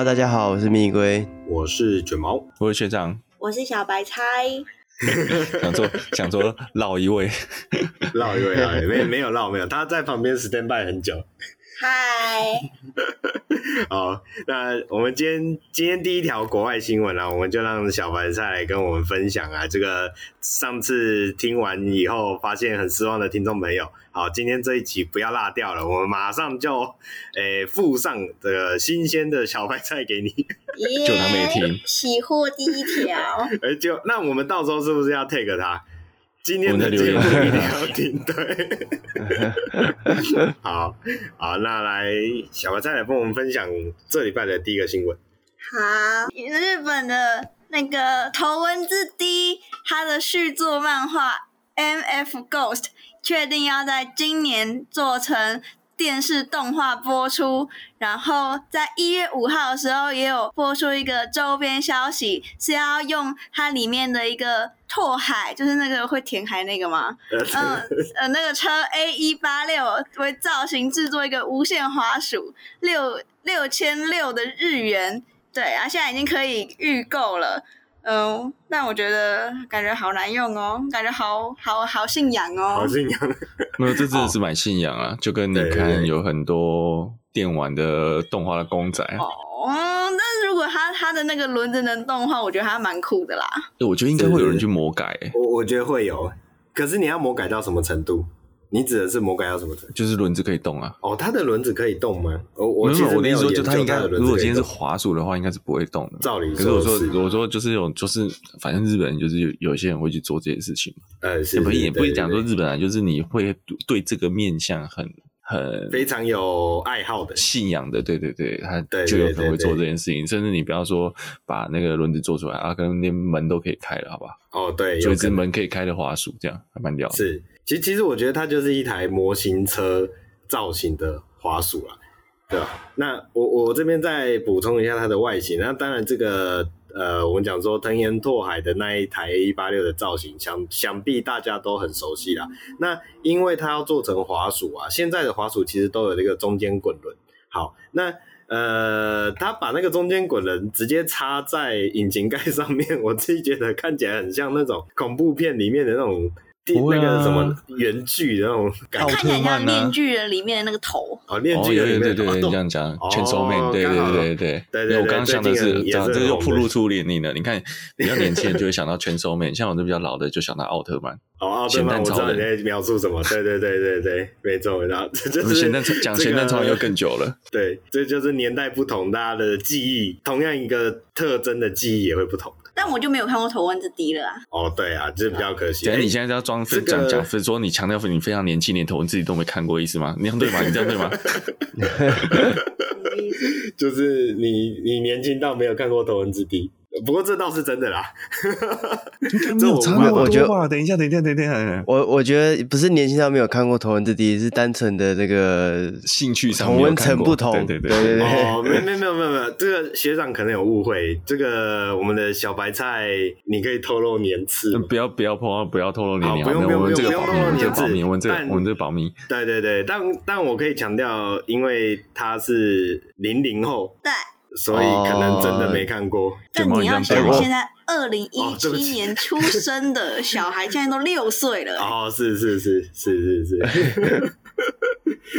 Hello，大家好，我是蜜龟，我是卷毛，我是学长，我是小白菜。想说想说绕 一位，老一位啊，没没有绕没有，他在旁边 stand by 很久。嗨，好，那我们今天今天第一条国外新闻啊，我们就让小白菜来跟我们分享啊，这个上次听完以后发现很失望的听众朋友，好，今天这一集不要落掉了，我们马上就诶附上这个新鲜的小白菜给你，就他没听，喜获第一条，哎，就那我们到时候是不是要 take 他？今天的节目一定要听，对，好好，那来小白菜来帮我们分享这礼拜的第一个新闻。好，日本的那个头文字 D，它的续作漫画《M.F. Ghost》确定要在今年做成。电视动画播出，然后在一月五号的时候也有播出一个周边消息，是要用它里面的一个拓海，就是那个会填海那个吗？嗯呃，那个车 A 一八六为造型制作一个无线滑鼠，六六千六的日元，对，然后现在已经可以预购了。嗯，但我觉得感觉好难用哦，感觉好好好信仰哦，好信仰。没有，这真的是蛮信仰啊，就跟你看有很多电玩的动画的公仔。哦，但是如果他他的那个轮子能动的话，我觉得还蛮酷的啦。我觉得应该会有人去魔改。我我觉得会有，可是你要魔改到什么程度？你指的是魔改到什么程度？就是轮子可以动啊！哦，它的轮子可以动吗？我，我没有，我的意思说，就它应该，如果今天是滑鼠的话，应该是不会动的。照理说，可是我说，我说就是有，就是反正日本人就是有有些人会去做这件事情嘛。呃，是，不也不会讲说日本人，就是你会对这个面向很很非常有爱好的信仰的，对对对，他就有可能会做这件事情。甚至你不要说把那个轮子做出来啊，可能连门都可以开了，好吧？哦，对，有一只门可以开的滑鼠，这样还蛮屌的。是。其实，其实我觉得它就是一台模型车造型的滑鼠啦，对吧？那我我这边再补充一下它的外形。那当然，这个呃，我们讲说藤原拓海的那一台 A 一八六的造型，想想必大家都很熟悉啦。那因为它要做成滑鼠啊，现在的滑鼠其实都有这个中间滚轮。好，那呃，他把那个中间滚轮直接插在引擎盖上面，我自己觉得看起来很像那种恐怖片里面的那种。那个什么圆锯的那种感觉，看起来像面具人里面的那个头。哦，链锯对对对对，你这样讲，Chainsaw Man，对对对对对对。我刚刚想的是，这这就暴露出年龄了。你看，比较年轻人就会想到 Chainsaw Man，像我这比较老的就想到奥特曼。哦，奥特曼，我知道你在描述什么。对对对对对，没错，然后这就是咸蛋讲咸蛋超人又更久了。对，这就是年代不同，大家的记忆，同样一个特征的记忆也会不同。但我就没有看过头文字 D 了啊！哦，对啊，这比较可惜。等，你现在要装讲讲是，说你强调你非常年轻，连头文字 D 都没看过，意思吗？你这样对吗？你这样对吗？就是你，你年轻到没有看过头文字 D。不过这倒是真的啦，这我差我觉得，等一下，等一下，等一下，我我觉得不是年轻到没有看过头文字 D，是单纯的这个兴趣上同温层不同，对对对对哦，没没没有没有没有，这个学长可能有误会，这个我们的小白菜，你可以透露年次，不要不要破，不要透露年龄，不用不用不用，这个保密，这个保密，我们这我们这个保密，对对对，但但我可以强调，因为他是零零后，对。所以可能真的没看过。但你要想，现在二零一七年出生的小孩，现在都六岁了。哦，是是是是是是。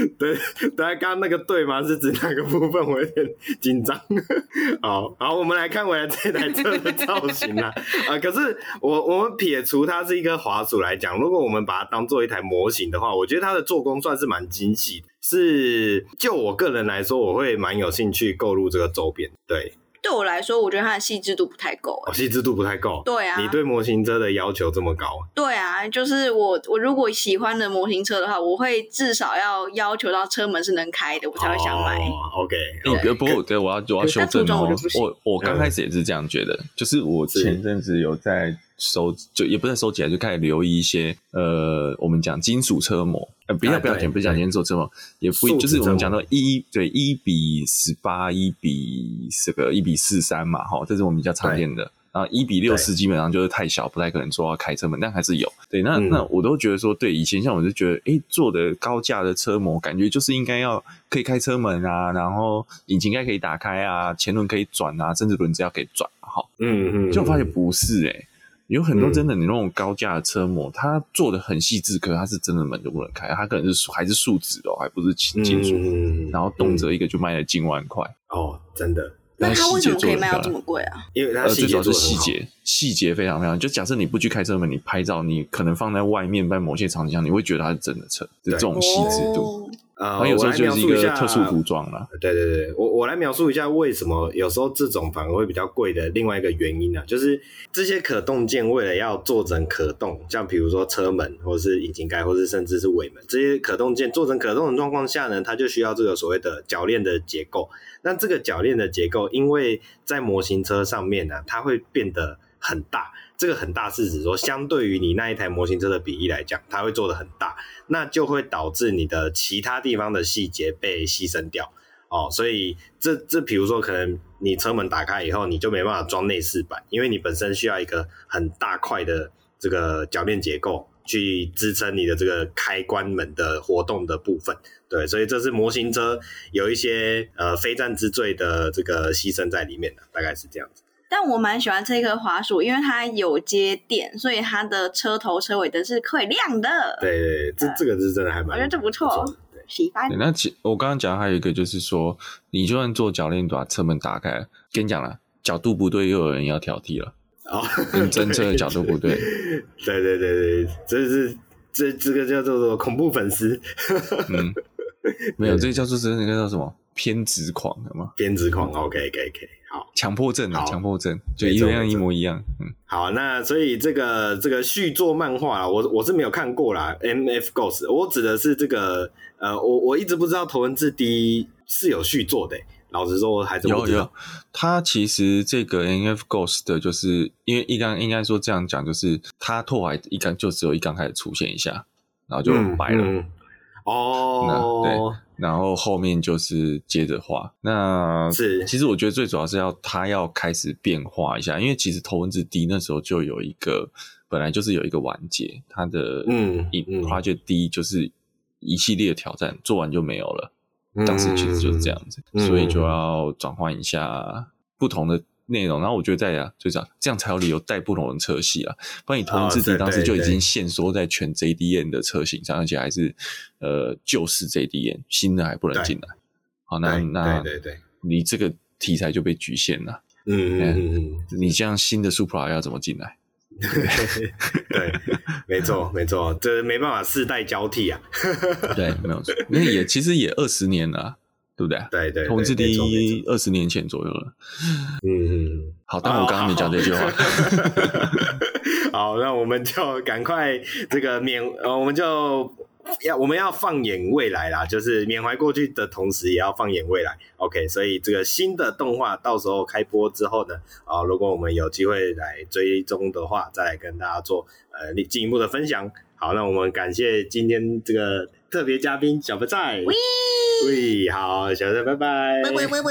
对，大家刚刚那个对吗？是指哪个部分？我有点紧张。好好，我们来看回来这台车的造型啊。啊，可是我我们撇除它是一个滑鼠来讲，如果我们把它当做一台模型的话，我觉得它的做工算是蛮精细的。是，就我个人来说，我会蛮有兴趣购入这个周边。对。对我来说，我觉得它的细致度不太够。哦，细致度不太够。对啊，你对模型车的要求这么高？对啊，就是我我如果喜欢的模型车的话，我会至少要要求到车门是能开的，我才会想买。哦，OK，对，不过对，我要我要修正哦。我我刚开始也是这样觉得，就是我前阵子有在。收就也不是收起来，就开始留意一些呃，我们讲金属车模，呃，不要不要讲，不是讲金属车模，也不就是我们讲到一对一比十八，一比这个一比四三嘛，哈，这是我们比较常见的。然后一比六四基本上就是太小，不太可能做到开车门，但还是有。对，那、嗯、那我都觉得说，对以前像我就觉得，哎、欸，做的高价的车模，感觉就是应该要可以开车门啊，然后引擎盖可以打开啊，前轮可以转啊，甚至轮子要可以转，好，嗯嗯，就发现不是哎、欸，有很多真的你那种高价的车模，它做的很细致，可是它是真的门就不能开，它可能是还是树脂的，还不是金金属，嗯，然后动辄一个就卖了近万块，哦，真的。那它为什么可以卖到这么贵啊？因为它最主要是细节，细节非常非常。就假设你不去开车门，你拍照，你可能放在外面，在某些场景下，你会觉得它是真的车，就这种细致度。啊、呃，有时候就是一个特殊涂装了。对对对，我我来描述一下为什么有时候这种反而会比较贵的另外一个原因呢、啊？就是这些可动件为了要做成可动，像比如说车门，或是引擎盖，或是甚至是尾门，这些可动件做成可动的状况下呢，它就需要这个所谓的铰链的结构。那这个铰链的结构，因为在模型车上面呢、啊，它会变得很大。这个很大是指说，相对于你那一台模型车的比例来讲，它会做得很大，那就会导致你的其他地方的细节被牺牲掉哦。所以这这，比如说，可能你车门打开以后，你就没办法装内饰板，因为你本身需要一个很大块的这个铰链结构去支撑你的这个开关门的活动的部分。对，所以这是模型车有一些呃非战之罪的这个牺牲在里面的，大概是这样子。但我蛮喜欢这颗滑鼠，因为它有接电，所以它的车头车尾灯是可以亮的。对对，这这个是真的还蛮，我觉得这不错，对，喜欢。那其我刚刚讲还有一个就是说，你就算做鉸链把车门打开，跟你讲了，角度不对，又有人要挑剔了。哦，你侦测的角度不对。对对对对，这是这 这个叫做什么恐怖粉丝。嗯，没有，这个叫做是那个叫什么偏执狂，好吗？偏执狂，OK OK OK。好，强迫症啊，强迫症，就一样一模一样。嗯，好，那所以这个这个续作漫画啊，我我是没有看过啦。MF Ghost，我指的是这个呃，我我一直不知道头文字 D 是有续作的。老实说，我还是不知道。有有，他其实这个 MF Ghost 的就是因为一刚应该说这样讲，就是他拓海一刚就只有一刚开始出现一下，然后就白了。嗯嗯、哦，对。然后后面就是接着画，那是其实我觉得最主要是要他要开始变化一下，因为其实头文字 D 那时候就有一个本来就是有一个完结，他的嗯，Project D 就是一系列的挑战做完就没有了，当时其实就是这样子，所以就要转换一下不同的。内容，然后我觉得在啊，就这样，这样才有理由带不同的车系啊。不然你头文字 D 当时就已经限缩在全 JDN 的车型上，而且还是呃旧式 JDN，新的还不能进来。好，那那对对对，你这个题材就被局限了。嗯嗯嗯，你这样新的 Supra 要怎么进来？对，没错没错，这没办法世代交替啊。对，没有错，那也其实也二十年了。对不对？对对，头文字 D 二十年前左右了。嗯嗯，好，但我刚刚没讲这句话。好，那我们就赶快这个缅呃，我们就要我们要放眼未来啦，就是缅怀过去的同时，也要放眼未来。OK，所以这个新的动画到时候开播之后呢，啊，如果我们有机会来追踪的话，再来跟大家做呃进一步的分享。好，那我们感谢今天这个特别嘉宾小白菜。喂喂，好，小蔡，拜拜，拜拜拜拜。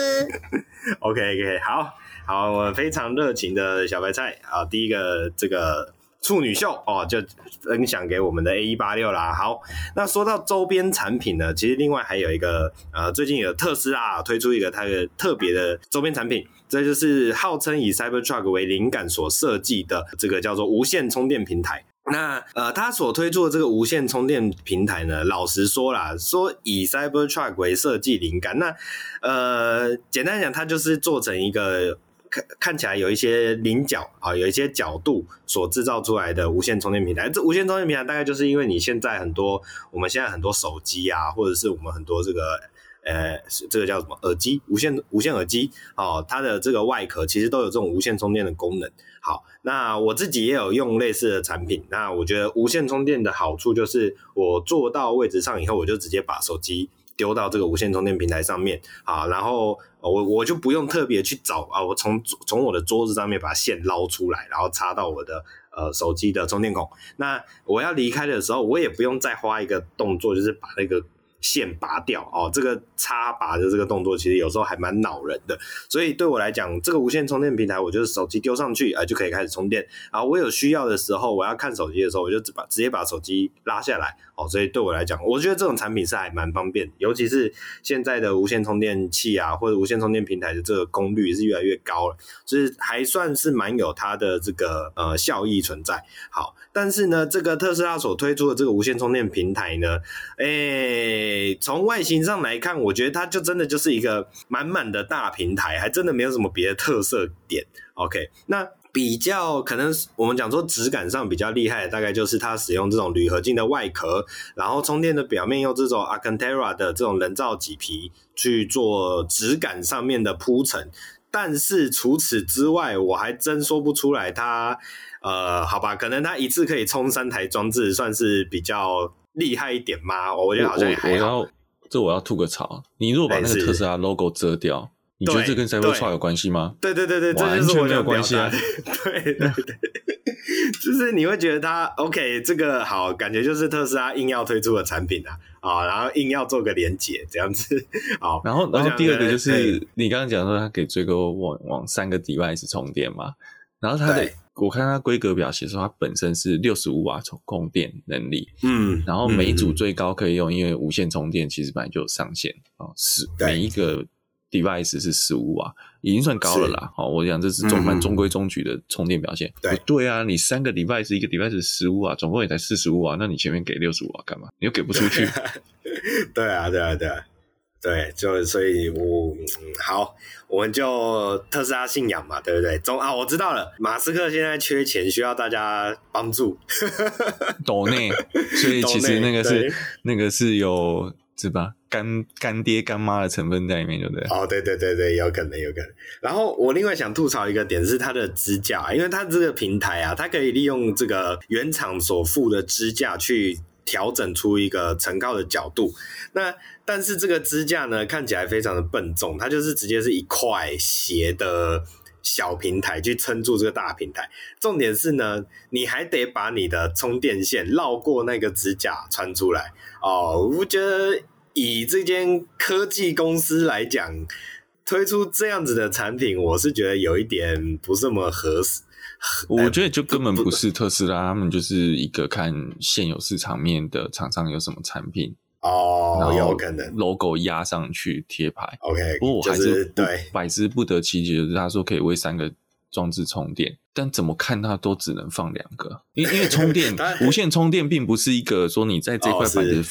OK OK，好好，我非常热情的小白菜啊，第一个这个处女秀哦，就分享给我们的 A 一八六啦。好，那说到周边产品呢，其实另外还有一个呃，最近有特斯拉推出一个它的特别的周边产品，这就是号称以 Cybertruck 为灵感所设计的这个叫做无线充电平台。那呃，他所推出的这个无线充电平台呢，老实说啦，说以 Cybertruck 为设计灵感，那呃，简单讲，它就是做成一个看看起来有一些棱角啊，有一些角度所制造出来的无线充电平台。这无线充电平台大概就是因为你现在很多，我们现在很多手机啊，或者是我们很多这个呃，这个叫什么耳机，无线无线耳机哦，它的这个外壳其实都有这种无线充电的功能。好，那我自己也有用类似的产品。那我觉得无线充电的好处就是，我坐到位置上以后，我就直接把手机丢到这个无线充电平台上面，好，然后我我就不用特别去找啊，我从从我的桌子上面把线捞出来，然后插到我的呃手机的充电孔。那我要离开的时候，我也不用再花一个动作，就是把那个线拔掉哦，这个插拔的这个动作其实有时候还蛮恼人的。所以对我来讲，这个无线充电平台，我就是手机丢上去啊、就可以开始充电。然后我有需要的时候，我要看手机的时候，我就只把直接把手机拉下来哦。所以对我来讲，我觉得这种产品是还蛮方便，尤其是现在的无线充电器啊，或者无线充电平台的这个功率是越来越高了，就是还算是蛮有它的这个呃效益存在。好，但是呢，这个特斯拉所推出的这个无线充电平台呢，诶，从外形上来看，我觉得它就真的就是一个满满的大平台，还真的没有什么别的特色点。OK，那比较可能我们讲说质感上比较厉害，大概就是它使用这种铝合金的外壳，然后充电的表面用这种 Alcantara 的这种人造麂皮去做质感上面的铺陈。但是除此之外，我还真说不出来它。呃，好吧，可能它一次可以充三台装置，算是比较厉害一点吗？我觉得好像也还好。这我要吐个槽，你如果把那个特斯拉 logo 遮掉，你觉得这跟 Cybertruck 有关系吗？对对对对，完全没有关系啊！对 对对，就是你会觉得它 OK，这个好，感觉就是特斯拉硬要推出的产品啊啊，然后硬要做个连结这样子。好，然后然后第二个就是你刚刚讲说它可以最多往往三个 device 充电嘛，然后它的。我看它规格表写说，它本身是六十五瓦充供电能力，嗯，然后每组最高可以用，因为无线充电其实本来就有上限哦，是每一个 device 是十五瓦，已经算高了啦。好，我讲这是中蛮中规中矩的充电表现。对对啊，你三个 device 一个 device 十五瓦，总共也才四十五瓦，那你前面给六十五瓦干嘛？你又给不出去。对啊，对啊，对啊。对，就所以我，我好，我们就特斯拉信仰嘛，对不对？中啊，我知道了，马斯克现在缺钱，需要大家帮助。抖内，所以其实那个是那个是有是吧？干干爹干妈的成分在里面，对不对？哦，对对对对，有可能有可能。然后我另外想吐槽一个点是它的支架，因为它这个平台啊，它可以利用这个原厂所附的支架去调整出一个承靠的角度。那但是这个支架呢，看起来非常的笨重，它就是直接是一块斜的小平台去撑住这个大平台。重点是呢，你还得把你的充电线绕过那个支架穿出来哦。我觉得以这间科技公司来讲，推出这样子的产品，我是觉得有一点不是那么合适。我觉得就根本不是特斯拉，他们就是一个看现有市场面的厂商有什么产品。哦，有可能 logo 压上去贴牌。OK，不过我还是、对百思不得其解，就是他说可以为三个装置充电，但怎么看它都只能放两个，因因为 充电无线充电并不是一个说你在这块板子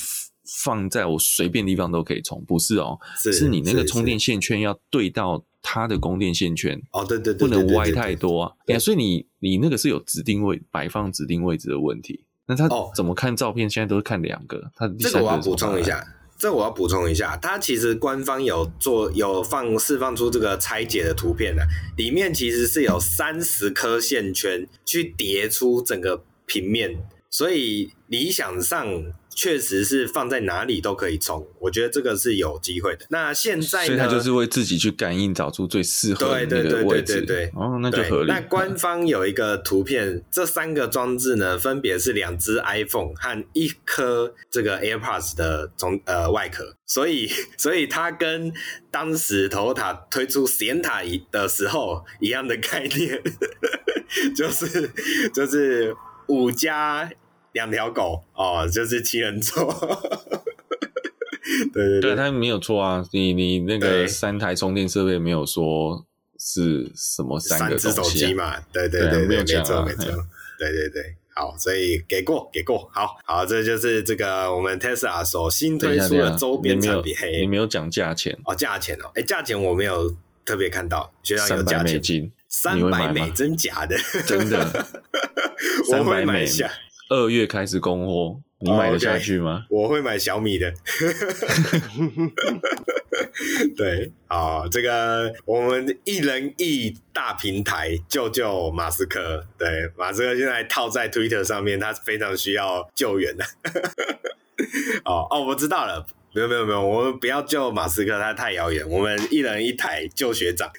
放在我随便地方都可以充，不是哦，是，是你那个充电线圈要对到它的供电线圈哦，对对，不能歪太多啊，哎所以你你那个是有指定位摆放指定位置的问题。那它怎么看照片？哦、现在都是看两个。他这个我要补充一下，这、我要补充一下，它其实官方有做有放释放出这个拆解的图片的，里面其实是有三十颗线圈去叠出整个平面，所以理想上。确实是放在哪里都可以充，我觉得这个是有机会的。那现在呢？所以它就是会自己去感应，找出最适合的那个位置。对对对对对，哦，那就合理。那官方有一个图片，这三个装置呢，分别是两只 iPhone 和一颗这个 AirPods 的中呃外壳，所以 所以它跟当时 Toyota 推出 Sienna 的时候一样的概念，就是就是五加。两条狗哦，就是七人座，对 对对，对，它没有错啊。你你那个三台充电设备没有说是什么三个、啊、手机嘛？对对对，对，没有错没错，对对对。好，所以给过给过，好好，这就是这个我们 Tesla 所新推出的周边产品。你没有讲价钱哦，价钱哦，哎，价钱我没有特别看到，觉得有价钱，金，三百美真假的？真的，我会买下。二月开始供货，你买得下去吗？Oh, okay. 我会买小米的。对，好，这个我们一人一大平台救救马斯克。对，马斯克现在套在 Twitter 上面，他非常需要救援的。哦哦，我知道了，没有没有没有，我们不要救马斯克，他太遥远。我们一人一台救学长。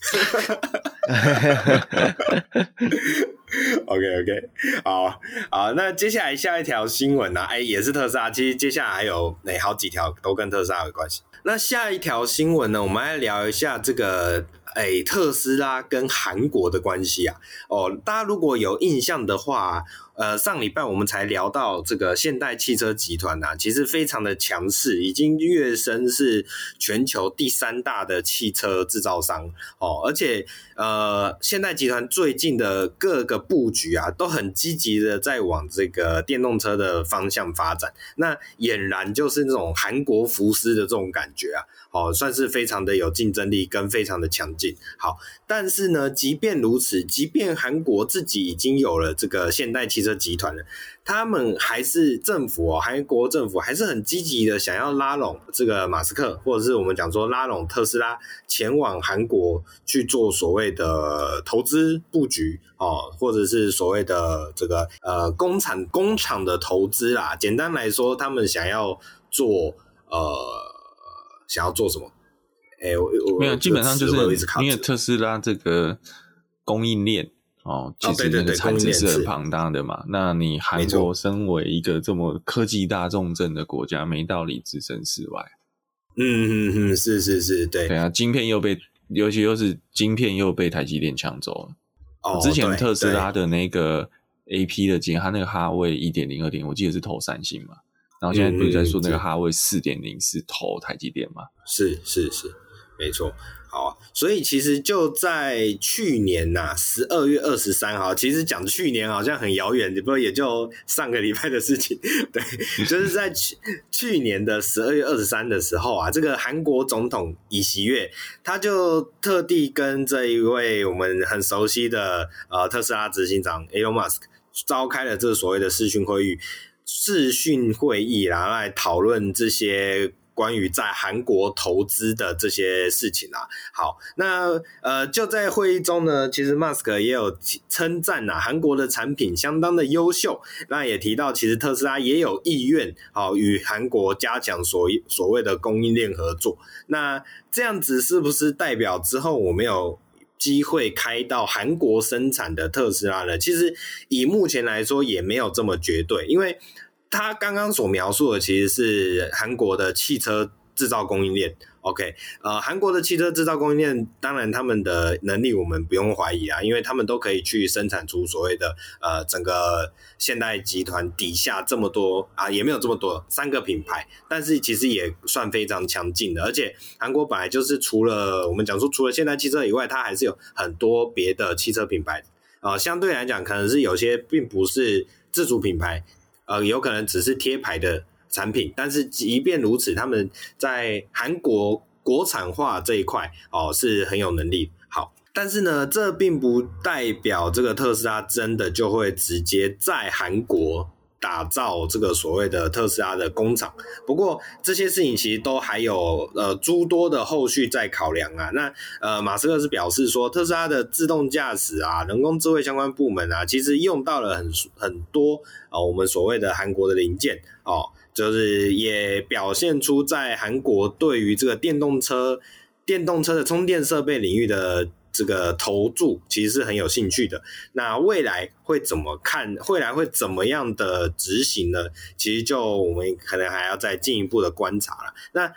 OK OK，好好，那接下来下一条新闻呢、啊？哎、欸，也是特斯拉。其实接下来还有哪、欸、好几条都跟特斯拉有关系。那下一条新闻呢？我们来聊一下这个。哎，特斯拉跟韩国的关系啊，哦，大家如果有印象的话，呃，上礼拜我们才聊到这个现代汽车集团啊，其实非常的强势，已经跃升是全球第三大的汽车制造商哦，而且呃，现代集团最近的各个布局啊，都很积极的在往这个电动车的方向发展，那俨然就是那种韩国福斯的这种感觉啊。哦，算是非常的有竞争力跟非常的强劲。好，但是呢，即便如此，即便韩国自己已经有了这个现代汽车集团的，他们还是政府哦，韩国政府还是很积极的想要拉拢这个马斯克，或者是我们讲说拉拢特斯拉前往韩国去做所谓的投资布局哦，或者是所谓的这个呃工厂工厂的投资啦。简单来说，他们想要做呃。想要做什么？哎、我，我没有，基本上就是因为特斯拉这个供应链哦，其实那个产值是很庞大的嘛。哦、那你韩国身为一个这么科技大重镇的国家，没道理置身事外。嗯嗯嗯，是是是，对对啊，晶片又被，尤其又是晶片又被台积电抢走了。哦，之前特斯拉的那个 A P 的晶，它那个哈位一点零、二点，我记得是投三星嘛。然后现在不是在说那个哈位四点零是投台积电吗？是是是，没错。好，所以其实就在去年呐，十二月二十三号，其实讲去年好像很遥远，不过也就上个礼拜的事情。对，就是在去去年的十二月二十三的时候啊，这个韩国总统尹锡悦他就特地跟这一位我们很熟悉的呃特斯拉执行长 Elon Musk 召开了这所谓的视讯会议。视讯会议，然后来讨论这些关于在韩国投资的这些事情啊。好，那呃，就在会议中呢，其实马斯克也有称赞呐，韩国的产品相当的优秀。那也提到，其实特斯拉也有意愿好与韩国加强所所谓的供应链合作。那这样子是不是代表之后我们有机会开到韩国生产的特斯拉呢？其实以目前来说也没有这么绝对，因为他刚刚所描述的其实是韩国的汽车制造供应链。OK，呃，韩国的汽车制造供应链，当然他们的能力我们不用怀疑啊，因为他们都可以去生产出所谓的呃整个现代集团底下这么多啊，也没有这么多三个品牌，但是其实也算非常强劲的。而且韩国本来就是除了我们讲说除了现代汽车以外，它还是有很多别的汽车品牌啊，相对来讲可能是有些并不是自主品牌，呃，有可能只是贴牌的。产品，但是即便如此，他们在韩国国产化这一块哦是很有能力。好，但是呢，这并不代表这个特斯拉真的就会直接在韩国打造这个所谓的特斯拉的工厂。不过这些事情其实都还有呃诸多的后续在考量啊。那呃，马斯克是表示说，特斯拉的自动驾驶啊、人工智慧相关部门啊，其实用到了很很多啊、我们所谓的韩国的零件哦。就是也表现出在韩国对于这个电动车、电动车的充电设备领域的这个投注，其实是很有兴趣的。那未来会怎么看？未来会怎么样的执行呢？其实就我们可能还要再进一步的观察了。那。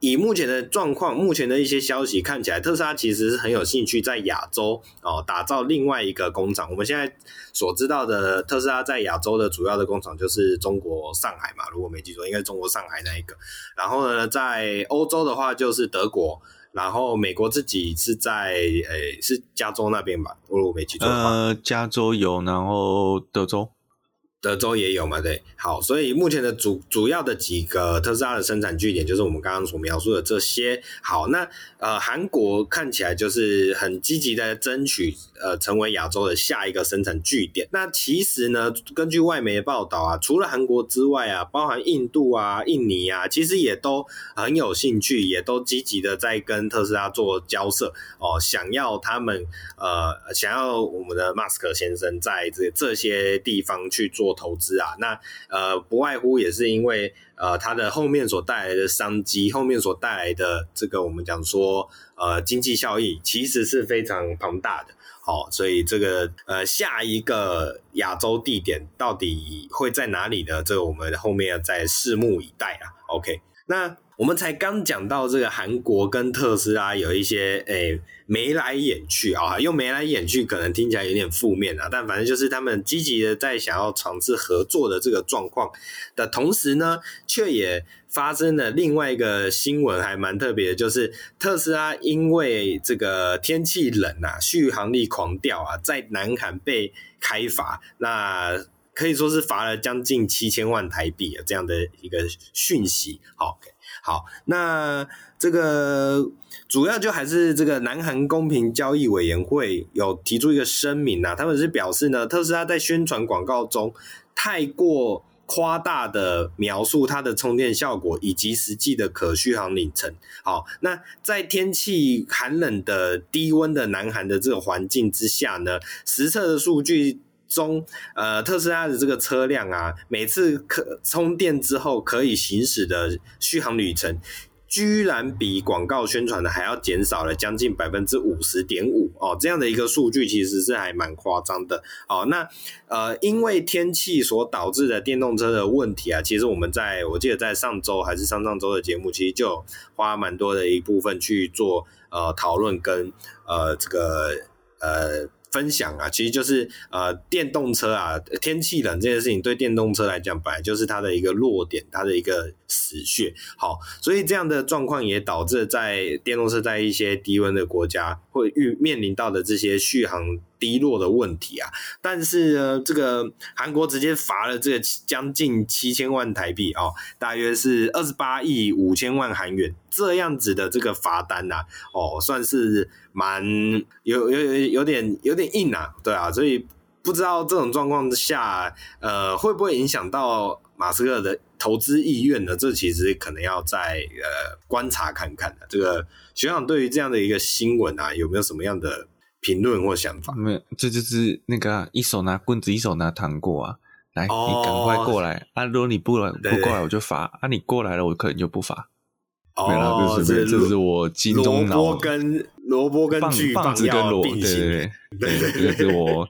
以目前的状况，目前的一些消息看起来，特斯拉其实是很有兴趣在亚洲哦打造另外一个工厂。我们现在所知道的特斯拉在亚洲的主要的工厂就是中国上海嘛，如果没记错，应该中国上海那一个。然后呢，在欧洲的话就是德国，然后美国自己是在诶是加州那边吧，如果没记错。呃，加州有，然后德州。德州也有嘛？对，好，所以目前的主主要的几个特斯拉的生产据点，就是我们刚刚所描述的这些。好，那呃，韩国看起来就是很积极的争取，呃，成为亚洲的下一个生产据点。那其实呢，根据外媒的报道啊，除了韩国之外啊，包含印度啊、印尼啊，其实也都很有兴趣，也都积极的在跟特斯拉做交涉哦，想要他们呃，想要我们的马斯克先生在这这些地方去做。投资啊。那呃，不外乎也是因为呃，它的后面所带来的商机，后面所带来的这个我们讲说呃经济效益，其实是非常庞大的。好，所以这个呃，下一个亚洲地点到底会在哪里呢？这个我们后面要再拭目以待啊。OK，那。我们才刚讲到这个韩国跟特斯拉有一些诶眉来眼去啊，用眉来眼去可能听起来有点负面啊，但反正就是他们积极的在想要尝试合作的这个状况的同时呢，却也发生了另外一个新闻，还蛮特别的，就是特斯拉因为这个天气冷啊，续航力狂掉啊，在南韩被开罚，那可以说是罚了将近七千万台币啊，这样的一个讯息，好。好，那这个主要就还是这个南韩公平交易委员会有提出一个声明啊，他们是表示呢，特斯拉在宣传广告中太过夸大的描述它的充电效果以及实际的可续航里程。好，那在天气寒冷的低温的南韩的这个环境之下呢，实测的数据。中，呃，特斯拉的这个车辆啊，每次可充电之后可以行驶的续航里程，居然比广告宣传的还要减少了将近百分之五十点五哦，这样的一个数据其实是还蛮夸张的哦。那呃，因为天气所导致的电动车的问题啊，其实我们在我记得在上周还是上上周的节目，其实就花蛮多的一部分去做呃讨论跟呃这个呃。分享啊，其实就是呃，电动车啊，天气冷这件事情对电动车来讲，本来就是它的一个弱点，它的一个死穴。好，所以这样的状况也导致在电动车在一些低温的国家会遇面临到的这些续航低落的问题啊，但是呢，这个韩国直接罚了这个将近七千万台币哦，大约是二十八亿五千万韩元这样子的这个罚单呐、啊，哦，算是蛮有有有有点有点硬啊，对啊，所以不知道这种状况之下，呃，会不会影响到马斯克的投资意愿呢？这其实可能要再呃观察看看的。这个学长对于这样的一个新闻啊，有没有什么样的？评论或想法没有，这就是那个、啊、一手拿棍子，一手拿糖果啊！来，哦、你赶快过来啊！如果你不来不过来，我就罚啊！你过来了，我可能就不罚。哦，了这是这是我金钟脑萝卜跟萝卜跟巨棒子跟萝对对对对，这是我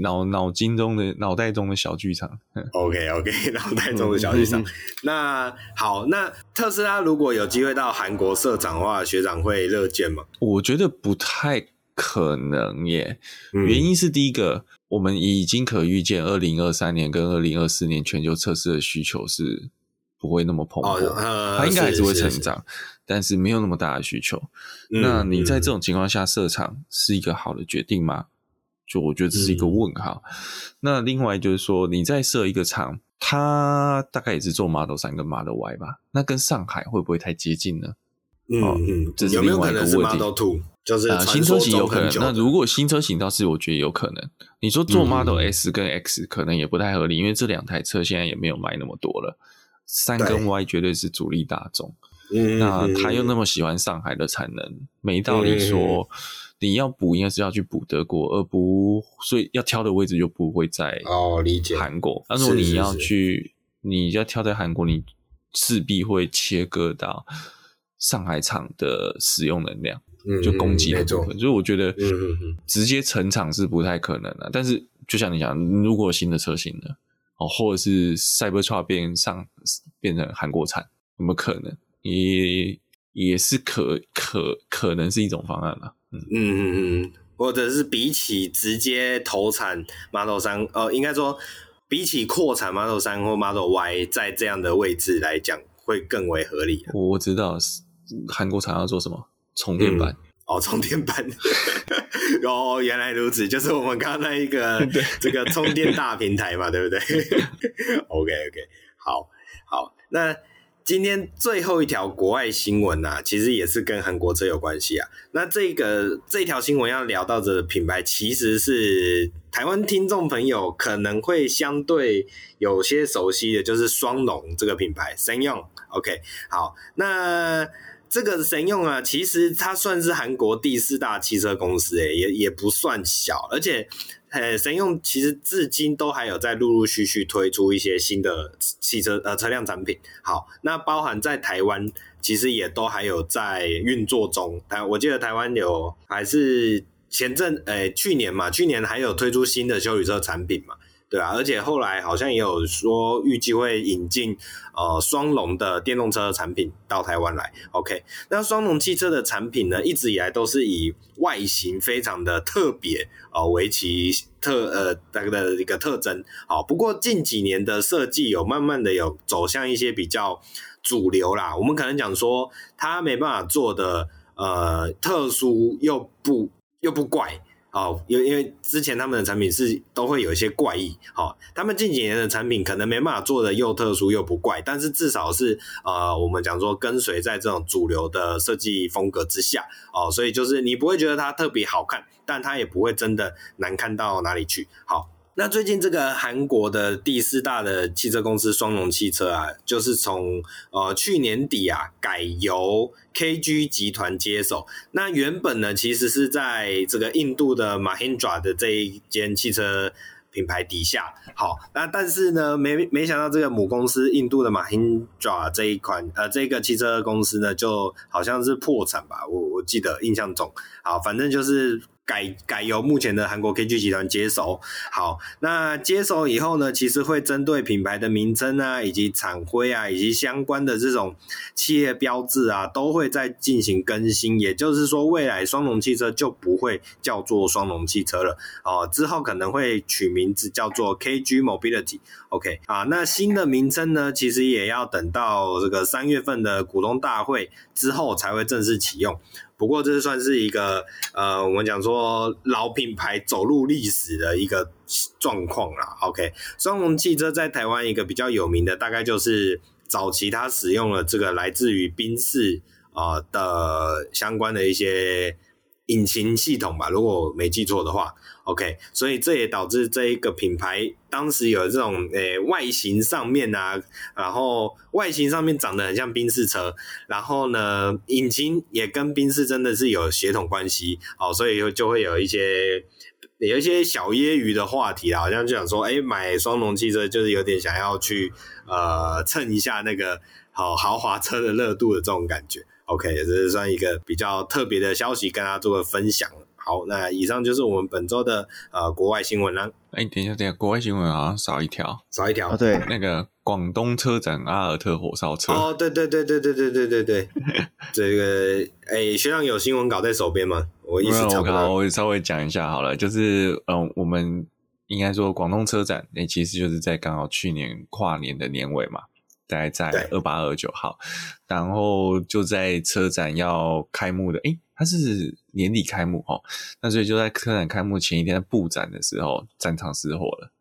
脑脑筋中的脑袋中的小剧场。OK OK，脑袋中的小剧场。嗯、那好，那特斯拉如果有机会到韩国设厂的话，学长会乐见吗？我觉得不太。可能耶，原因是第一个，嗯、我们已经可预见，二零二三年跟二零二四年全球测试的需求是不会那么蓬勃，哦呃、它应该还是会成长，是是是，但是没有那么大的需求。嗯、那你在这种情况下设厂是一个好的决定吗？就我觉得这是一个问号。嗯、那另外就是说，你再设一个厂，它大概也是做 Model 三跟 Model Y 吧？那跟上海会不会太接近呢？嗯嗯，这是另外一个问题。Model 2？就是啊，新车型有可能。那如果新车型倒是我觉得有可能。你说做 Model S 跟 X 可能也不太合理，嗯、因为这两台车现在也没有卖那么多了。三跟 Y 绝对是主力大众。嗯，那他又那么喜欢上海的产能，嗯、没道理说你要补应该是要去补德国，而不所以要挑的位置就不会在哦，理解韩国。但如果你要去，是是是你要挑在韩国，你势必会切割到上海厂的使用能量。就攻击的部分，所以我觉得直接成厂是不太可能的。但是就像你讲，如果新的车型呢，哦，或者是 Cybertruck 变上变成韩国产，有没有可能？也也是可可可能是一种方案了。嗯嗯嗯嗯，或者是比起直接投产 Model 3，呃，应该说比起扩产 Model 3或 Model Y，在这样的位置来讲，会更为合理。我知道韩国厂要做什么。充电板、嗯、哦，充电板哦，原来如此，就是我们刚刚那一个 这个充电大平台嘛，对不对？OK OK，好，好，那今天最后一条国外新闻啊，其实也是跟韩国车有关系啊。那这个这条新闻要聊到的品牌，其实是台湾听众朋友可能会相对有些熟悉的，就是双龙这个品牌，SsangYong。OK，好，那。这个神用啊，其实它算是韩国第四大汽车公司，诶，也也不算小，而且，呃，神用其实至今都还有在陆陆续续推出一些新的汽车呃车辆产品。好，那包含在台湾，其实也都还有在运作中。台我记得台湾有还是前阵，诶，去年嘛，去年还有推出新的休旅车产品嘛。对啊，而且后来好像也有说预计会引进呃双龙的电动车产品到台湾来。OK，那双龙汽车的产品呢，一直以来都是以外形非常的特别哦为其特呃那个的一个特征。好，不过近几年的设计有慢慢的有走向一些比较主流啦。我们可能讲说它没办法做的呃特殊又不又不怪。哦，因因为之前他们的产品是都会有一些怪异，好、哦，他们近几年的产品可能没办法做的又特殊又不怪，但是至少是呃，我们讲说跟随在这种主流的设计风格之下，哦，所以就是你不会觉得它特别好看，但它也不会真的难看到哪里去，好。那最近这个韩国的第四大的汽车公司双龙汽车啊，就是从呃去年底啊改由 KG 集团接手。那原本呢，其实是在这个印度的 Mahindra 的这一间汽车品牌底下。好，那但是呢，没没想到这个母公司印度的 Mahindra 这一款呃这个汽车公司呢，就好像是破产吧？我我记得印象中，好，反正就是。改改由目前的韩国 KG 集团接手。好，那接手以后呢，其实会针对品牌的名称啊，以及厂徽啊，以及相关的这种企业标志啊，都会再进行更新。也就是说，未来双龙汽车就不会叫做双龙汽车了哦，之后可能会取名字叫做 KG Mobility。OK 啊，那新的名称呢，其实也要等到这个三月份的股东大会之后才会正式启用。不过，这算是一个呃，我们讲说老品牌走入历史的一个状况啦。OK，双龙汽车在台湾一个比较有名的，大概就是早期它使用了这个来自于宾士啊的相关的一些引擎系统吧，如果我没记错的话。OK，所以这也导致这一个品牌当时有这种诶、外形上面啊，然后外形上面长得很像宾士车，然后呢，引擎也跟宾士真的是有协同关系，哦，所以就就会有一些有一些小揶揄的话题啦，好像就想说，哎、买双龙汽车就是有点想要去呃蹭一下那个好豪华车的热度的这种感觉。OK，这是算一个比较特别的消息，跟大家做个分享。好，那以上就是我们本周的呃国外新闻啦。哎、欸，等一下，等一下，国外新闻好像少一条，少一条。哦，对，那个广东车展阿尔特火烧车。哦，对对对对对对对对对。这个，哎、欸，学长有新闻稿在手边吗？我意思。我我稍微讲一下好了，就是嗯、呃，我们应该说广东车展，那、欸、其实就是在刚好去年跨年的年尾嘛。大概在二八二九号，然后就在车展要开幕的，诶，它是年底开幕哦，那所以就在车展开幕前一天布展的时候，战场失火了。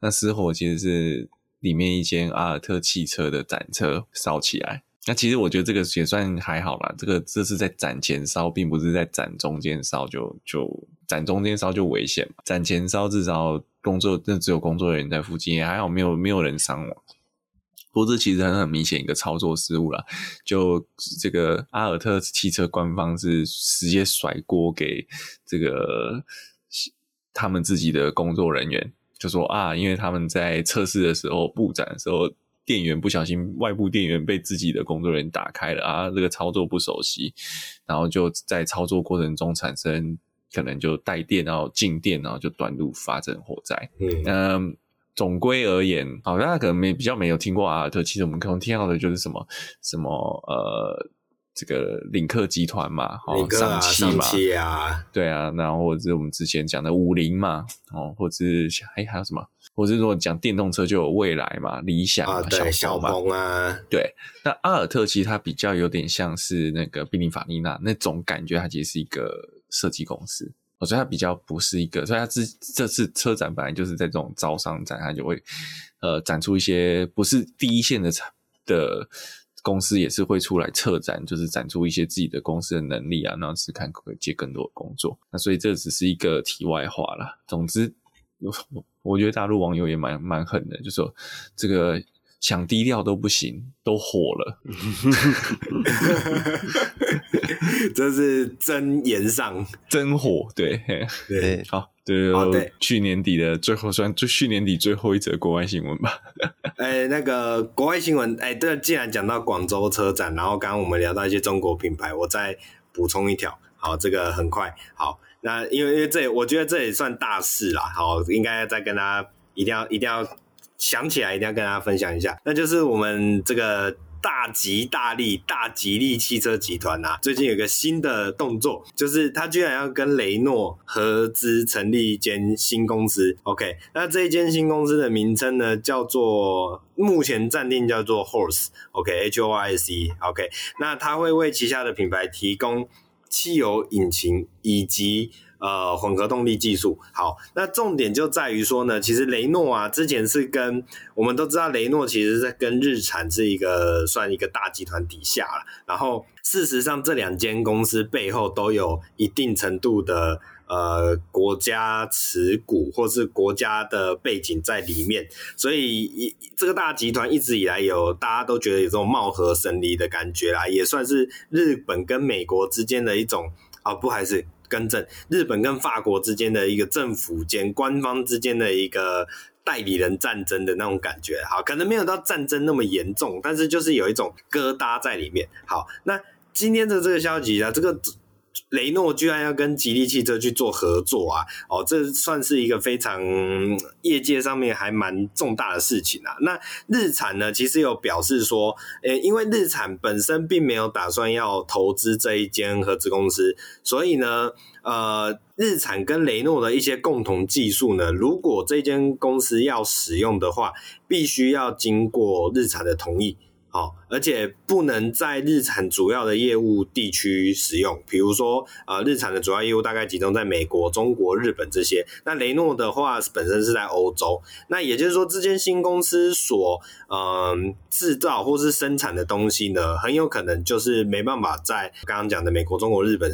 那失火其实是里面一间阿尔特汽车的展车烧起来。那其实我觉得这个也算还好啦，这个这是在展前烧，并不是在展中间烧，就就展中间烧就危险嘛。展前烧至少工作，那只有工作人员在附近，也还好没有没有人伤亡。不过这其实很很明显一个操作失误啦，就这个阿尔特汽车官方是直接甩锅给这个他们自己的工作人员，就说啊，因为他们在测试的时候布展的时候，电源不小心外部电源被自己的工作人员打开了啊，这个操作不熟悉，然后就在操作过程中产生可能就带电，然后静电，然后就短路发生火灾。嗯。嗯总归而言，好，大家可能没比较没有听过阿尔特，其实我们可能听到的就是什么什么呃，这个领克集团嘛，领克啊，上汽啊，对啊，然后或者是我们之前讲的五菱嘛，哦，或者是哎还有什么，或者是说讲电动车就有蔚来嘛，理想啊，对，小鹏啊，对，那阿尔特其实它比较有点像是那个宾利法尼纳那种感觉，它其实是一个设计公司。所以它比较不是一个，所以它这这次车展本来就是在这种招商展，它就会呃展出一些不是第一线的的公司也是会出来策展，就是展出一些自己的公司的能力啊，然后是看可不可以接更多的工作。那所以这只是一个题外话啦。总之，我我觉得大陆网友也蛮蛮狠的，就说这个想低调都不行，都火了。这是真言上真火，对对，好，对对，去年底的最后算就去年底最后一则国外新闻吧。哎，那个国外新闻，哎，对，既然讲到广州车展，然后刚刚我们聊到一些中国品牌，我再补充一条。好，这个很快。好，那因为因为这我觉得这也算大事啦。好，应该再跟大家一定要一定要。想起来一定要跟大家分享一下，那就是我们这个大吉大利大吉利汽车集团啊，最近有个新的动作，就是他居然要跟雷诺合资成立一间新公司。OK，那这一间新公司的名称呢，叫做目前暂定叫做 Horse，OK，H ois ok 那他会为旗下的品牌提供汽油引擎以及。呃，混合动力技术好，那重点就在于说呢，其实雷诺啊，之前是跟我们都知道，雷诺其实是跟日产是一个算一个大集团底下了。然后事实上，这两间公司背后都有一定程度的呃国家持股或是国家的背景在里面，所以这个大集团一直以来有大家都觉得有这种貌合神离的感觉啦，也算是日本跟美国之间的一种啊，不还是。更正，日本跟法国之间的一个政府间、官方之间的一个代理人战争的那种感觉，好，可能没有到战争那么严重，但是就是有一种疙瘩在里面。好，那今天的这个消息啊，这个。雷诺居然要跟吉利汽车去做合作啊！哦，这算是一个非常业界上面还蛮重大的事情啊。那日产呢，其实有表示说，诶，因为日产本身并没有打算要投资这一间合资公司，所以呢，呃，日产跟雷诺的一些共同技术呢，如果这间公司要使用的话，必须要经过日产的同意。好，而且不能在日产主要的业务地区使用，比如说，呃，日产的主要业务大概集中在美国、中国、日本这些。那雷诺的话，本身是在欧洲。那也就是说，这间新公司所呃制造或是生产的东西呢，很有可能就是没办法在刚刚讲的美国、中国、日本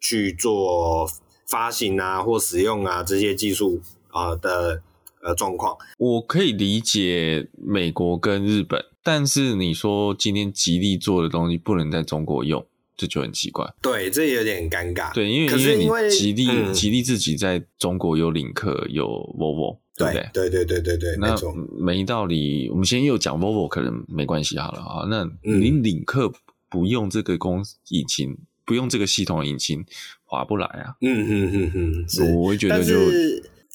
去做发行啊或使用啊这些技术啊的呃状况。我可以理解美国跟日本。但是你说今天吉利做的东西不能在中国用，这就很奇怪。对，这有点尴尬。对，因为因为吉利、嗯、吉利自己在中国有领克，有 Volvo，对不对？对对对对对，那没道理。我们先又讲 Volvo 可能没关系好了啊。那你领克不用这个公引擎，不用这个系统引擎，划不来啊。嗯嗯嗯嗯，我会觉得就。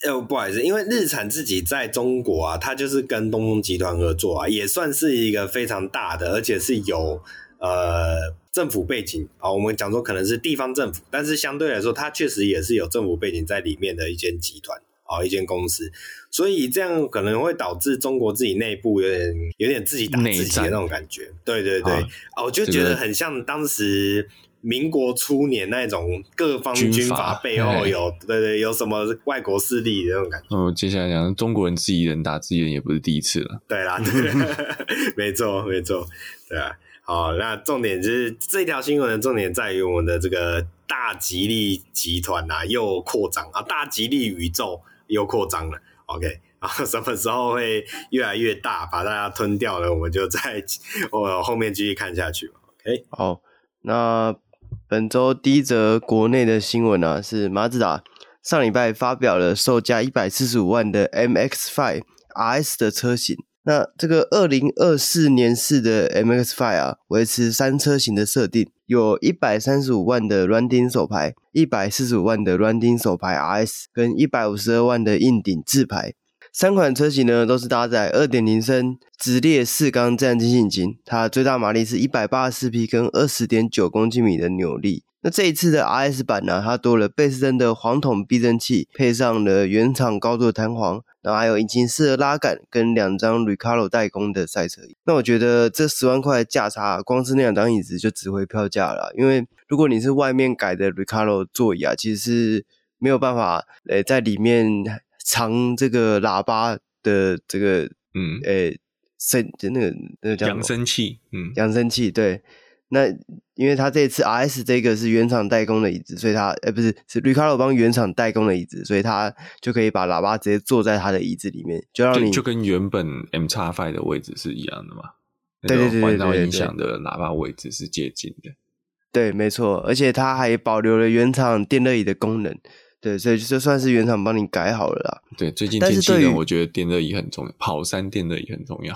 呃，不好意思，因为日产自己在中国啊，它就是跟东风集团合作啊，也算是一个非常大的，而且是有呃政府背景啊。我们讲说可能是地方政府，但是相对来说，它确实也是有政府背景在里面的一间集团啊，一间公司。所以这样可能会导致中国自己内部有点有点自己打自己的那种感觉。对对对，啊，我就觉得很像当时。民国初年那种各方军阀背后有对对有什么外国势力的那种感觉。哦，接下来讲中国人自己人打自己人也不是第一次了。对啦，对 没错没错，对啊。好，那重点就是这条新闻的重点在于我们的这个大吉利集团啊又扩张啊，大吉利宇宙又扩张了。OK，然后 什么时候会越来越大，把大家吞掉了？我们就再我后面继续看下去。OK，好，那。本周第一则国内的新闻啊，是马自达上礼拜发表了售价一百四十五万的 MX-5 RS 的车型。那这个二零二四年式的 MX-5 啊，维持三车型的设定，有一百三十五万的软顶手排，一百四十五万的软顶手排 RS，跟一百五十二万的硬顶自排。三款车型呢，都是搭载二点零升直列四缸自然进气引擎，它最大马力是一百八十四匹，跟二十点九公斤米的扭力。那这一次的 RS 版呢，它多了贝斯登的黄筒避震器，配上了原厂高度弹簧，然后还有引擎式的拉杆跟两张 Recaro 代工的赛车椅。那我觉得这十万块的价差，光是那两张椅子就值回票价了。因为如果你是外面改的 Recaro 座椅啊，其实是没有办法诶在里面。藏这个喇叭的这个，嗯，诶、欸，声就那个那个叫扬声器，嗯，扬声器对。那因为它这次 RS 这个是原厂代工的椅子，所以他呃、欸、不是是 Recaro 帮原厂代工的椅子，所以它就可以把喇叭直接坐在它的椅子里面，就让你就，就跟原本 MX-5 的位置是一样的嘛？对对对对对，环绕音响的喇叭位置是接近的。对，没错，而且它还保留了原厂电热椅的功能。对，所以就算是原厂帮你改好了啦。对，最近天气冷，我觉得电热椅很重要，跑山电热椅很重要。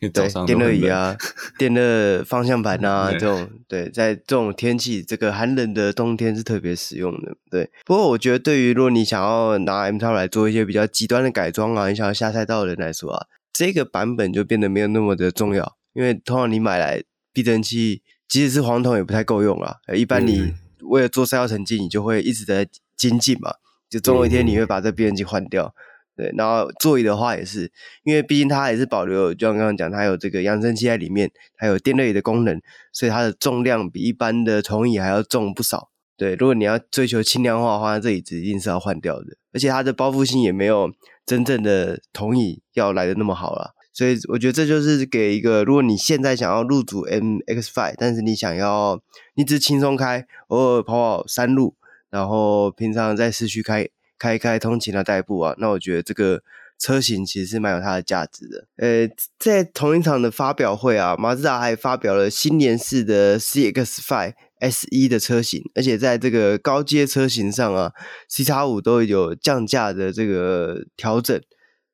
因为早上电热椅啊，电热方向盘啊，这种对，在这种天气，这个寒冷的冬天是特别实用的。对，不过我觉得对于如果你想要拿 MX 来做一些比较极端的改装啊，你想要下赛道的人来说啊，这个版本就变得没有那么的重要，因为通常你买来避震器，即使是黄铜也不太够用啊。一般你为了做赛道成绩，你就会一直在。精进嘛，就总有一天你会把这避震器换掉，对。然后座椅的话也是，因为毕竟它也是保留，就像刚刚讲，它有这个扬声器在里面，还有电热椅的功能，所以它的重量比一般的铜椅还要重不少。对，如果你要追求轻量化的话，这椅子一定是要换掉的。而且它的包覆性也没有真正的铜椅要来的那么好了。所以我觉得这就是给一个，如果你现在想要入主 MX Five，但是你想要你只轻松开，偶尔跑跑山路。然后平常在市区开开开通勤的代步啊，那我觉得这个车型其实是蛮有它的价值的。呃，在同一场的发表会啊，马自达还发表了新年式的 CX-5 SE 的车型，而且在这个高阶车型上啊，CX-5 都有降价的这个调整。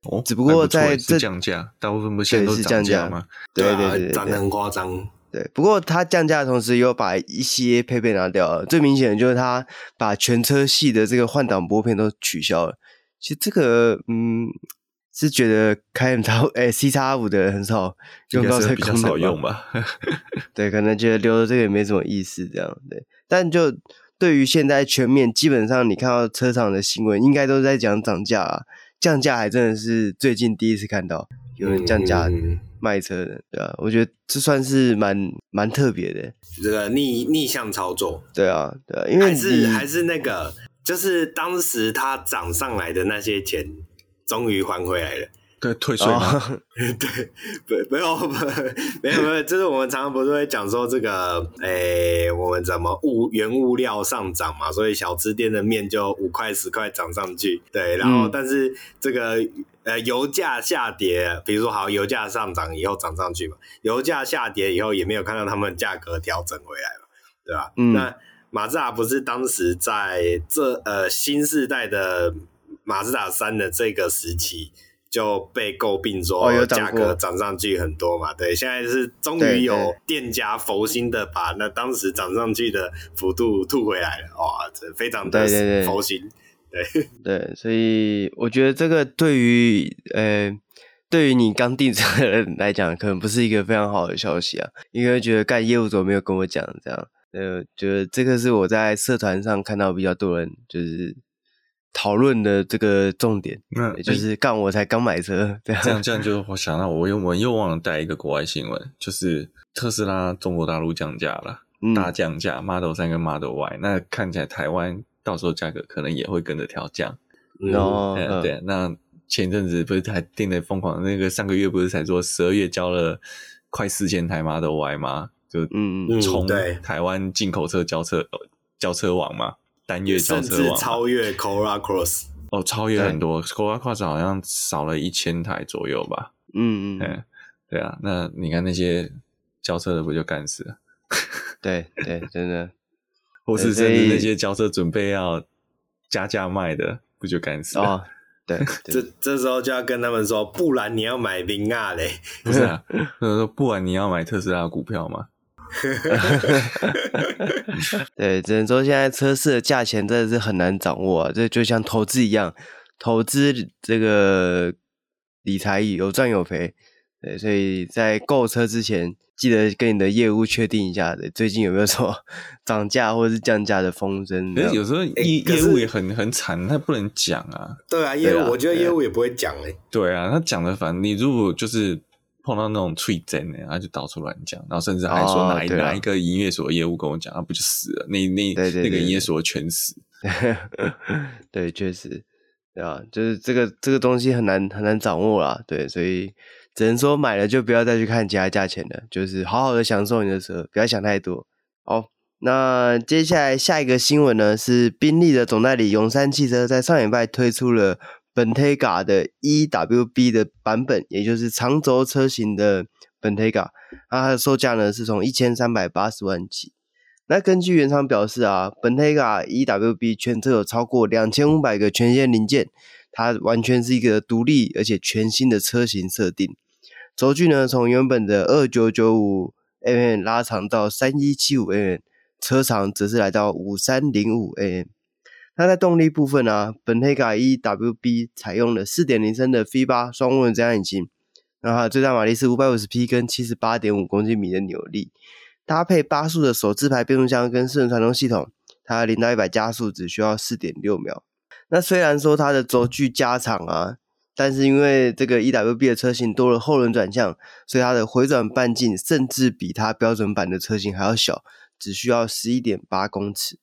哦，只不过在这降价，大部分不现在都是降价吗？对对对，涨得很夸张。对，不过它降价的同时又把一些配备拿掉了。最明显的就是它把全车系的这个换挡拨片都取消了。其实这个，嗯，是觉得开 M 叉 哎 C 叉五的人很少用到这个功能，比较少用吧？对，可能觉得留着这个也没什么意思，这样对。但就对于现在全面，基本上你看到车厂的新闻，应该都在讲涨价啊，降价还真的是最近第一次看到有人降价。卖车的，对啊，我觉得这算是蛮蛮特别的，这个逆逆向操作，对啊，对啊，因为还是还是那个，就是当时它涨上来的那些钱，终于还回来了。对，退税吗？哦、对，不，没有，没有，没有，就是我们常常不是会讲说这个，诶、欸，我们怎么物原物料上涨嘛，所以小吃店的面就五块十块涨上去，对，然后但是这个呃油价下跌，比如说好油价上涨以后涨上去嘛，油价下跌以后也没有看到他们价格调整回来嘛，对吧？嗯，那马自达不是当时在这呃新世代的马自达三的这个时期。就被诟病说价格涨上去很多嘛，对，现在是终于有店家佛心的把那当时涨上去的幅度吐回来了，哇，这非常的佛心，对。对，所以我觉得这个对于呃对于你刚订车的人来讲，可能不是一个非常好的消息啊，因为觉得干业务怎么没有跟我讲这样，呃，觉得这个是我在社团上看到比较多人就是。讨论的这个重点，那也就是干我才刚买车，这样这样，这样就我想到我又我又忘了带一个国外新闻，就是特斯拉中国大陆降价了，嗯、大降价，Model 三跟 Model Y，那看起来台湾到时候价格可能也会跟着调降。哦、嗯嗯，对，那前阵子不是还订的疯狂，那个上个月不是才说十二月交了快四千台 Model Y 吗？就嗯嗯，从台湾进口车交车交车网嘛。单月交车甚至超越 Corolla Cross 哦，超越很多 Corolla Cross 好像少了一千台左右吧。嗯嗯，对对啊，那你看那些交车的不就干死了？对对，真的，或是甚至那些交车准备要加价卖的，不就干死了？哦、对，对这这时候就要跟他们说，不然你要买宾亚嘞？不是啊，说不然你要买特斯拉的股票吗？对，只能说现在车市的价钱真的是很难掌握啊，这就像投资一样，投资这个理财有赚有赔。对，所以在购车之前，记得跟你的业务确定一下，对，最近有没有说 涨价或者是降价的风声？可是有时候业业务也很很惨，他不能讲啊。对啊，业务、啊、我觉得业务也不会讲哎、欸。对啊，他讲的反正你如果就是。碰到那种脆真的，他就到处乱讲，然后甚至还说哪一、哦、哪一个营业所的业务跟我讲，他不就死了？那那那个营业所全死。对，确实，对啊，就是这个这个东西很难很难掌握啦。对，所以只能说买了就不要再去看其他价钱了，就是好好的享受你的车，不要想太多。好，那接下来下一个新闻呢，是宾利的总代理永山汽车在上礼拜推出了 Bentayga 的 EWB 的版本，也就是长轴车型的 Bentayga，那它的售价呢是从一千三百八十万起。那根据原厂表示啊，Bentayga EWB 全车有超过两千五百个全线零件。它完全是一个独立而且全新的车型设定，轴距呢从原本的二九九五 mm 拉长到三一七五 mm，车长则是来到五三零五 mm。那在动力部分呢、啊，Bentayga EWB 采用了四点零升的 V8 双涡轮增压引擎，那它的最大马力是五百五十匹跟七十八点五公斤米的扭力，搭配八速的手自排变速箱跟四轮传动系统，它零到一百加速只需要四点六秒。那虽然说它的轴距加长啊，但是因为这个 EWB 的车型多了后轮转向，所以它的回转半径甚至比它标准版的车型还要小，只需要十一点八公尺。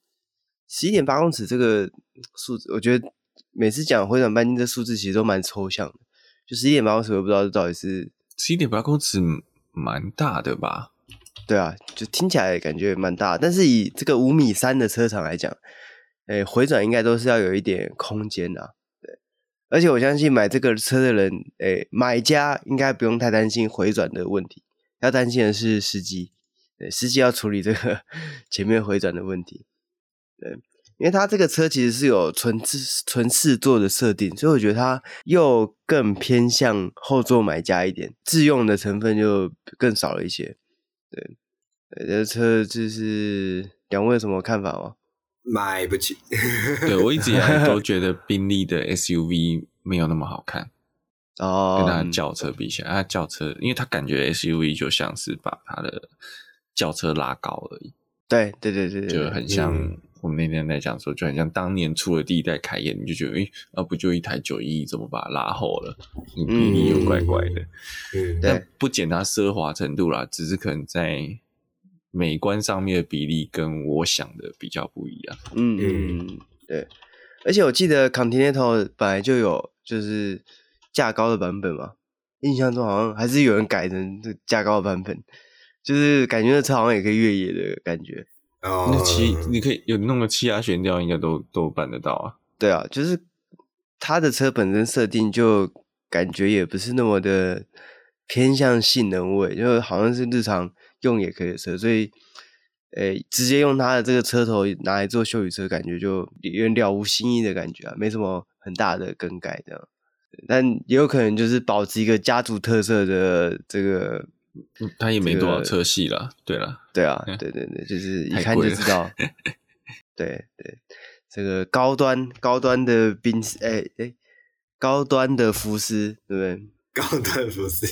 十一点八公尺这个数字，我觉得每次讲回转半径这数字其实都蛮抽象的，就十一点八公尺，我不知道这到底是十一点八公尺蛮大的吧？对啊，就听起来感觉蛮大，但是以这个五米三的车长来讲。诶，回转应该都是要有一点空间的，对。而且我相信买这个车的人，诶，买家应该不用太担心回转的问题，要担心的是司机，对，司机要处理这个 前面回转的问题，对。因为它这个车其实是有纯自纯四座的设定，所以我觉得它又更偏向后座买家一点，自用的成分就更少了一些，对。这车就是两位有什么看法吗？买不起，对，我一直以来都 觉得宾利的 SUV 没有那么好看哦，跟它轿车比起来，它轿车，因为它感觉 SUV 就像是把它的轿车拉高而已，对对对对，就很像我们那天在讲说，就很像当年出了第一代凯宴，你就觉得，诶，那不就一台九一，怎么把它拉后了？你比例又怪怪的，嗯，但不减它奢华程度啦，只是可能在。美观上面的比例跟我想的比较不一样。嗯嗯，对。而且我记得 Continental 本来就有就是价高的版本嘛，印象中好像还是有人改成这价高的版本，就是感觉那车好像也可以越野的感觉。哦，那气你可以有弄个气压悬吊，应该都都办得到啊。对啊，就是它的车本身设定就感觉也不是那么的偏向性能位，就好像是日常。用也可以的车，所以，诶、欸，直接用它的这个车头拿来做修理车，感觉就有点了无新意的感觉啊，没什么很大的更改这样。但也有可能就是保持一个家族特色的这个，它也没多少车系了。对了，对啊，对对对，就是一看就知道。对对，这个高端高端的宾士，哎、欸、哎、欸，高端的福斯，对不对？高端福斯。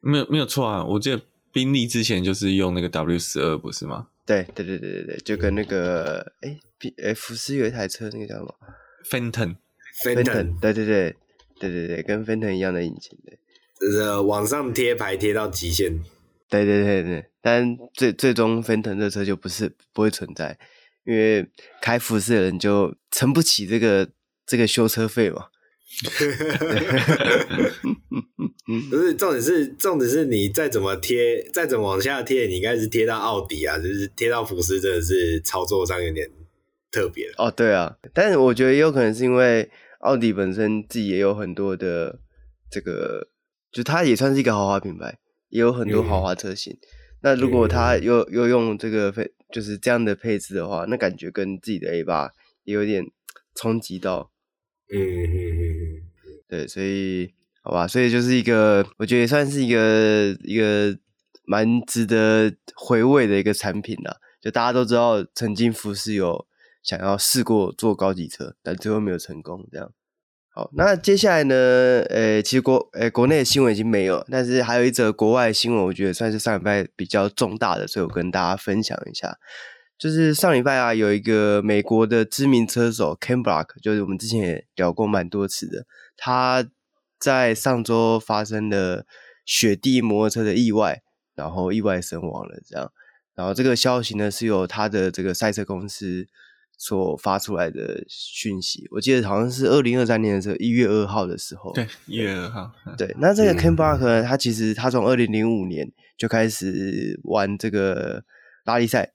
没有没有错啊！我记得宾利之前就是用那个 W 十二，不是吗？对对对对对对，就跟那个哎，哎福斯有一台车，那个叫什么？Phantom，Phantom，对对对对对对，跟 Phantom 一样的引擎，对，就是往上贴牌贴到极限。对对对对，但最最终 Phantom 这车就不是不会存在，因为开福斯的人就撑不起这个 这个修车费嘛。不是重点是重点是你再怎么贴，再怎么往下贴，你应该是贴到奥迪啊，就是贴到福斯，真的是操作上有点特别哦。对啊，但是我觉得也有可能是因为奥迪本身自己也有很多的这个，就它也算是一个豪华品牌，也有很多豪华车型。嗯、那如果它又、嗯、又用这个配，就是这样的配置的话，那感觉跟自己的 A 八也有点冲击到。嗯嗯嗯嗯，对，所以好吧，所以就是一个，我觉得也算是一个一个蛮值得回味的一个产品啦。就大家都知道，曾经福斯有想要试过做高级车，但最后没有成功。这样，好，那接下来呢？呃，其实国呃国内的新闻已经没有，但是还有一则国外新闻，我觉得算是上礼拜比较重大的，所以我跟大家分享一下。就是上礼拜啊，有一个美国的知名车手 Ken Block，就是我们之前也聊过蛮多次的。他在上周发生了雪地摩托车的意外，然后意外身亡了。这样，然后这个消息呢是由他的这个赛车公司所发出来的讯息。我记得好像是二零二三年的时候，一月二号的时候。对，一月二号。对，那这个 Ken Block 呢，他其实他从二零零五年就开始玩这个拉力赛，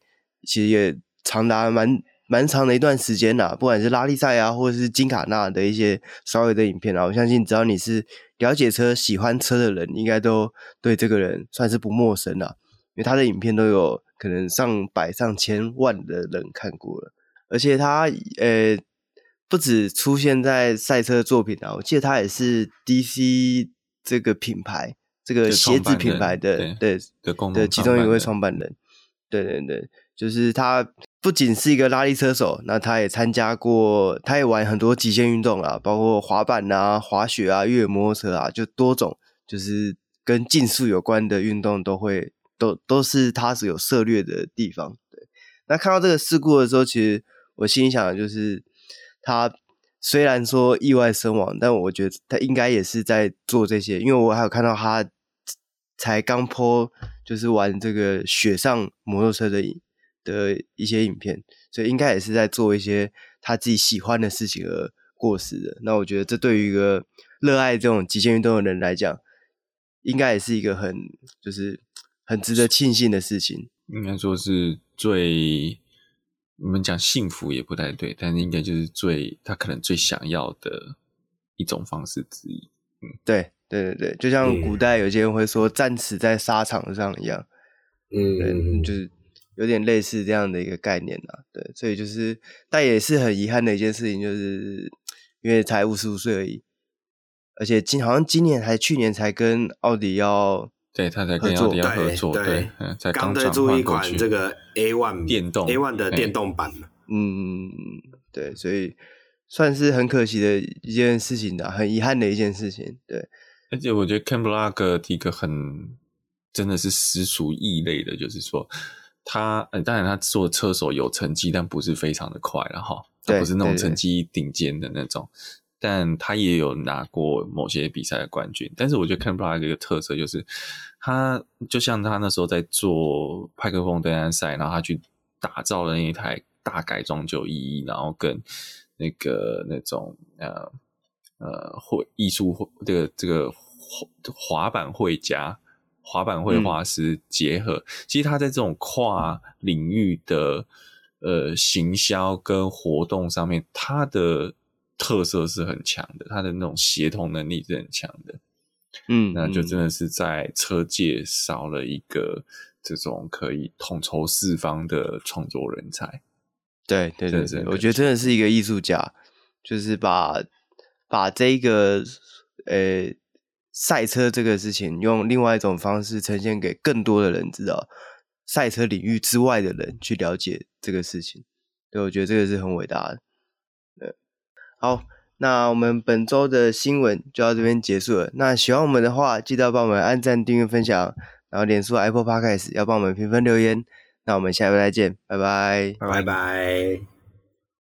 其实也长达蛮。蛮长的一段时间呐，不管是拉力赛啊，或者是金卡纳的一些稍微的影片啊，我相信只要你是了解车、喜欢车的人，应该都对这个人算是不陌生了。因为他的影片都有可能上百上千万的人看过了，而且他呃不止出现在赛车作品啊，我记得他也是 DC 这个品牌这个鞋子品牌的对对的的其中一位创办人，对对对，就是他。不仅是一个拉力车手，那他也参加过，他也玩很多极限运动啊，包括滑板啊、滑雪啊、越野摩托车啊，就多种，就是跟竞速有关的运动都会都都是他是有涉猎的地方。对，那看到这个事故的时候，其实我心想就是，他虽然说意外身亡，但我觉得他应该也是在做这些，因为我还有看到他才刚 po，就是玩这个雪上摩托车的影。的一些影片，所以应该也是在做一些他自己喜欢的事情而过世的。那我觉得这对于一个热爱这种极限运动的人来讲，应该也是一个很就是很值得庆幸的事情。应该说是最我们讲幸福也不太对，但是应该就是最他可能最想要的一种方式之一。嗯，对对对对，就像古代有些人会说“战死在沙场上”一样。嗯，就是。有点类似这样的一个概念啊，对，所以就是，但也是很遗憾的一件事情，就是因为才五十五岁而已，而且今好像今年还去年才跟奥迪要对他才跟奥迪要合作，对，对嗯，才刚推出一款这个 A One 电动 A One 的电动版，嗯，对，所以算是很可惜的一件事情的，很遗憾的一件事情，对，而且我觉得 Ken Block 一个很真的是实属异类的，就是说。他呃，当然他做车手有成绩，但不是非常的快了哈，他不是那种成绩顶尖的那种。但他也有拿过某些比赛的冠军。但是我觉得 Ken Block 一个特色就是，他就像他那时候在做派克风登山赛，然后他去打造了那一台大改装九一一，然后跟那个那种呃呃绘艺术会这个这个滑板绘家。滑板绘画师结合，嗯、其实他在这种跨领域的呃行销跟活动上面，他的特色是很强的，他的那种协同能力是很强的。嗯，那就真的是在车界少了一个这种可以统筹四方的创作人才。对对对对，我觉得真的是一个艺术家，就是把把这个呃。赛车这个事情，用另外一种方式呈现给更多的人知道，赛车领域之外的人去了解这个事情，对，我觉得这个是很伟大的。好，那我们本周的新闻就到这边结束了。那喜欢我们的话，记得要帮我们按赞、订阅、分享，然后脸书 Apple Podcast 要帮我们评分留言。那我们下回再见，拜拜，拜拜。